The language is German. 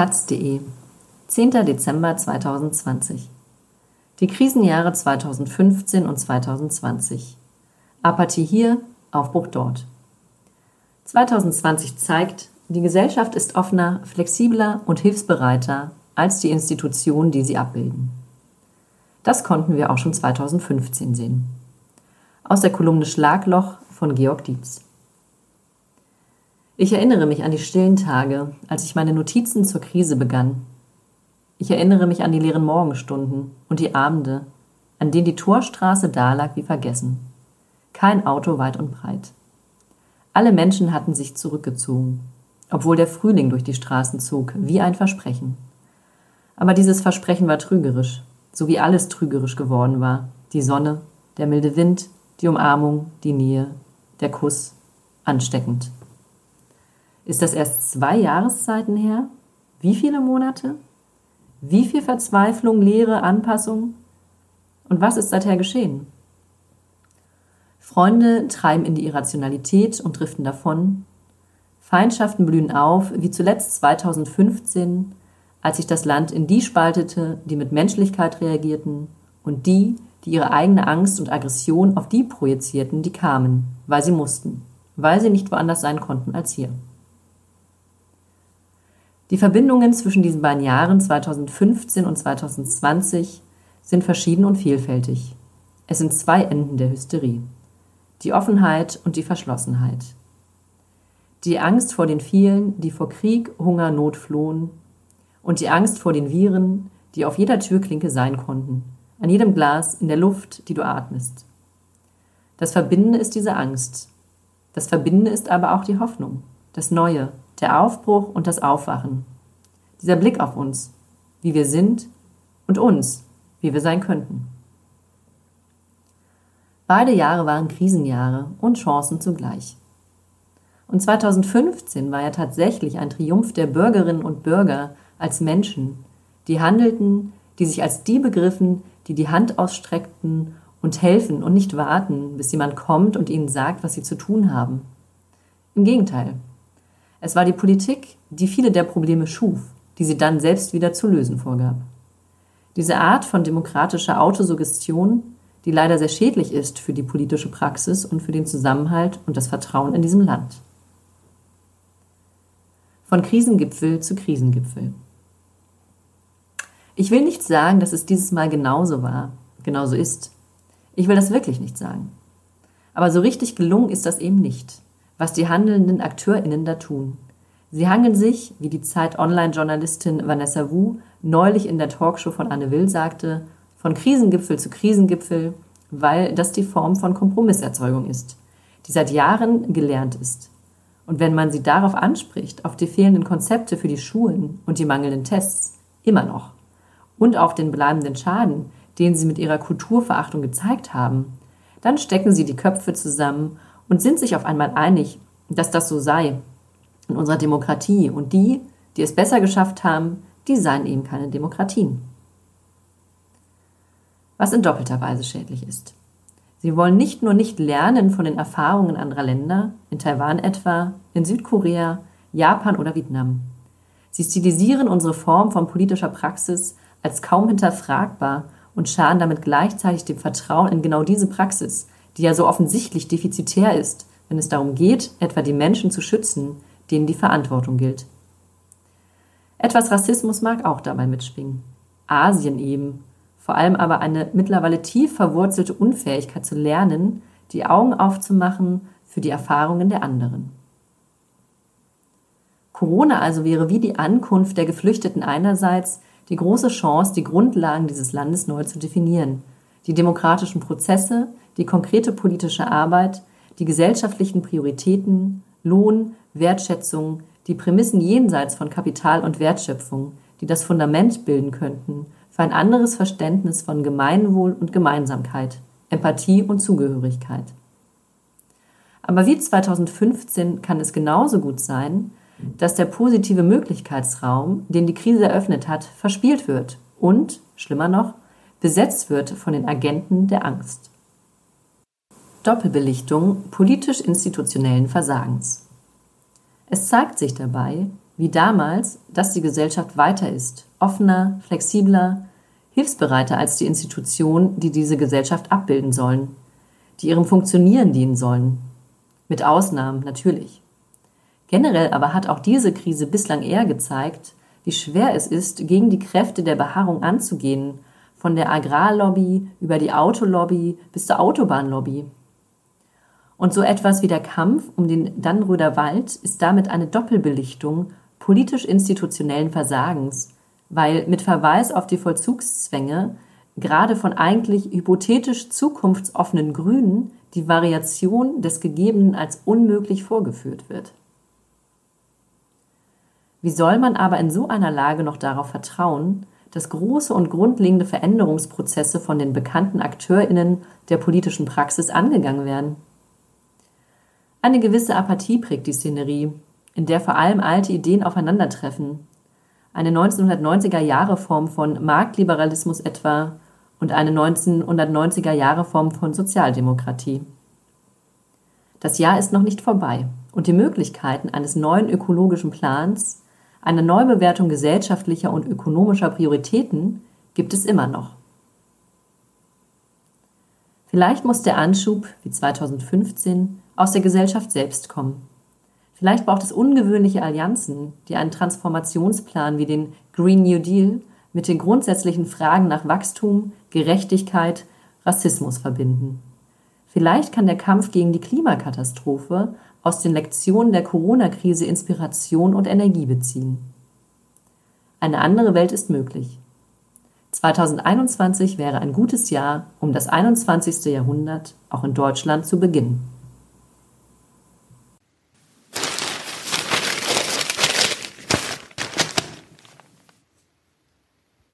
taz.de 10. Dezember 2020 Die Krisenjahre 2015 und 2020 Apathie hier, Aufbruch dort. 2020 zeigt, die Gesellschaft ist offener, flexibler und hilfsbereiter als die Institutionen, die sie abbilden. Das konnten wir auch schon 2015 sehen. Aus der Kolumne Schlagloch von Georg Dietz. Ich erinnere mich an die stillen Tage, als ich meine Notizen zur Krise begann. Ich erinnere mich an die leeren Morgenstunden und die Abende, an denen die Torstraße dalag wie vergessen. Kein Auto weit und breit. Alle Menschen hatten sich zurückgezogen, obwohl der Frühling durch die Straßen zog, wie ein Versprechen. Aber dieses Versprechen war trügerisch, so wie alles trügerisch geworden war. Die Sonne, der milde Wind, die Umarmung, die Nähe, der Kuss, ansteckend. Ist das erst zwei Jahreszeiten her? Wie viele Monate? Wie viel Verzweiflung, Leere, Anpassung? Und was ist seither geschehen? Freunde treiben in die Irrationalität und driften davon. Feindschaften blühen auf, wie zuletzt 2015, als sich das Land in die spaltete, die mit Menschlichkeit reagierten, und die, die ihre eigene Angst und Aggression auf die projizierten, die kamen, weil sie mussten, weil sie nicht woanders sein konnten als hier. Die Verbindungen zwischen diesen beiden Jahren 2015 und 2020 sind verschieden und vielfältig. Es sind zwei Enden der Hysterie. Die Offenheit und die Verschlossenheit. Die Angst vor den vielen, die vor Krieg, Hunger, Not flohen. Und die Angst vor den Viren, die auf jeder Türklinke sein konnten, an jedem Glas, in der Luft, die du atmest. Das Verbindende ist diese Angst. Das Verbindende ist aber auch die Hoffnung, das Neue, der Aufbruch und das Aufwachen. Dieser Blick auf uns, wie wir sind und uns, wie wir sein könnten. Beide Jahre waren Krisenjahre und Chancen zugleich. Und 2015 war ja tatsächlich ein Triumph der Bürgerinnen und Bürger als Menschen, die handelten, die sich als die begriffen, die die Hand ausstreckten und helfen und nicht warten, bis jemand kommt und ihnen sagt, was sie zu tun haben. Im Gegenteil, es war die Politik, die viele der Probleme schuf, die sie dann selbst wieder zu lösen vorgab. Diese Art von demokratischer Autosuggestion, die leider sehr schädlich ist für die politische Praxis und für den Zusammenhalt und das Vertrauen in diesem Land. Von Krisengipfel zu Krisengipfel. Ich will nicht sagen, dass es dieses Mal genauso war, genauso ist. Ich will das wirklich nicht sagen. Aber so richtig gelungen ist das eben nicht was die handelnden AkteurInnen da tun. Sie hangeln sich, wie die Zeit-Online-Journalistin Vanessa Wu neulich in der Talkshow von Anne Will sagte, von Krisengipfel zu Krisengipfel, weil das die Form von Kompromisserzeugung ist, die seit Jahren gelernt ist. Und wenn man sie darauf anspricht, auf die fehlenden Konzepte für die Schulen und die mangelnden Tests, immer noch, und auf den bleibenden Schaden, den sie mit ihrer Kulturverachtung gezeigt haben, dann stecken sie die Köpfe zusammen und sind sich auf einmal einig, dass das so sei in unserer Demokratie. Und die, die es besser geschafft haben, die seien eben keine Demokratien. Was in doppelter Weise schädlich ist. Sie wollen nicht nur nicht lernen von den Erfahrungen anderer Länder, in Taiwan etwa, in Südkorea, Japan oder Vietnam. Sie stilisieren unsere Form von politischer Praxis als kaum hinterfragbar und schaden damit gleichzeitig dem Vertrauen in genau diese Praxis, die ja so offensichtlich defizitär ist, wenn es darum geht, etwa die Menschen zu schützen, denen die Verantwortung gilt. Etwas Rassismus mag auch dabei mitschwingen. Asien eben, vor allem aber eine mittlerweile tief verwurzelte Unfähigkeit zu lernen, die Augen aufzumachen für die Erfahrungen der anderen. Corona also wäre wie die Ankunft der Geflüchteten einerseits die große Chance, die Grundlagen dieses Landes neu zu definieren, die demokratischen Prozesse, die konkrete politische Arbeit, die gesellschaftlichen Prioritäten, Lohn, Wertschätzung, die Prämissen jenseits von Kapital und Wertschöpfung, die das Fundament bilden könnten für ein anderes Verständnis von Gemeinwohl und Gemeinsamkeit, Empathie und Zugehörigkeit. Aber wie 2015 kann es genauso gut sein, dass der positive Möglichkeitsraum, den die Krise eröffnet hat, verspielt wird und, schlimmer noch, besetzt wird von den Agenten der Angst. Doppelbelichtung politisch-institutionellen Versagens. Es zeigt sich dabei, wie damals, dass die Gesellschaft weiter ist, offener, flexibler, hilfsbereiter als die Institutionen, die diese Gesellschaft abbilden sollen, die ihrem Funktionieren dienen sollen. Mit Ausnahmen natürlich. Generell aber hat auch diese Krise bislang eher gezeigt, wie schwer es ist, gegen die Kräfte der Beharrung anzugehen, von der Agrarlobby über die Autolobby bis zur Autobahnlobby. Und so etwas wie der Kampf um den Dannröder Wald ist damit eine Doppelbelichtung politisch-institutionellen Versagens, weil mit Verweis auf die Vollzugszwänge gerade von eigentlich hypothetisch zukunftsoffenen Grünen die Variation des Gegebenen als unmöglich vorgeführt wird. Wie soll man aber in so einer Lage noch darauf vertrauen, dass große und grundlegende Veränderungsprozesse von den bekannten Akteurinnen der politischen Praxis angegangen werden? Eine gewisse Apathie prägt die Szenerie, in der vor allem alte Ideen aufeinandertreffen. Eine 1990er Jahre Form von Marktliberalismus etwa und eine 1990er Jahre Form von Sozialdemokratie. Das Jahr ist noch nicht vorbei und die Möglichkeiten eines neuen ökologischen Plans eine Neubewertung gesellschaftlicher und ökonomischer Prioritäten gibt es immer noch. Vielleicht muss der Anschub, wie 2015, aus der Gesellschaft selbst kommen. Vielleicht braucht es ungewöhnliche Allianzen, die einen Transformationsplan wie den Green New Deal mit den grundsätzlichen Fragen nach Wachstum, Gerechtigkeit, Rassismus verbinden. Vielleicht kann der Kampf gegen die Klimakatastrophe aus den Lektionen der Corona-Krise Inspiration und Energie beziehen. Eine andere Welt ist möglich. 2021 wäre ein gutes Jahr, um das 21. Jahrhundert auch in Deutschland zu beginnen.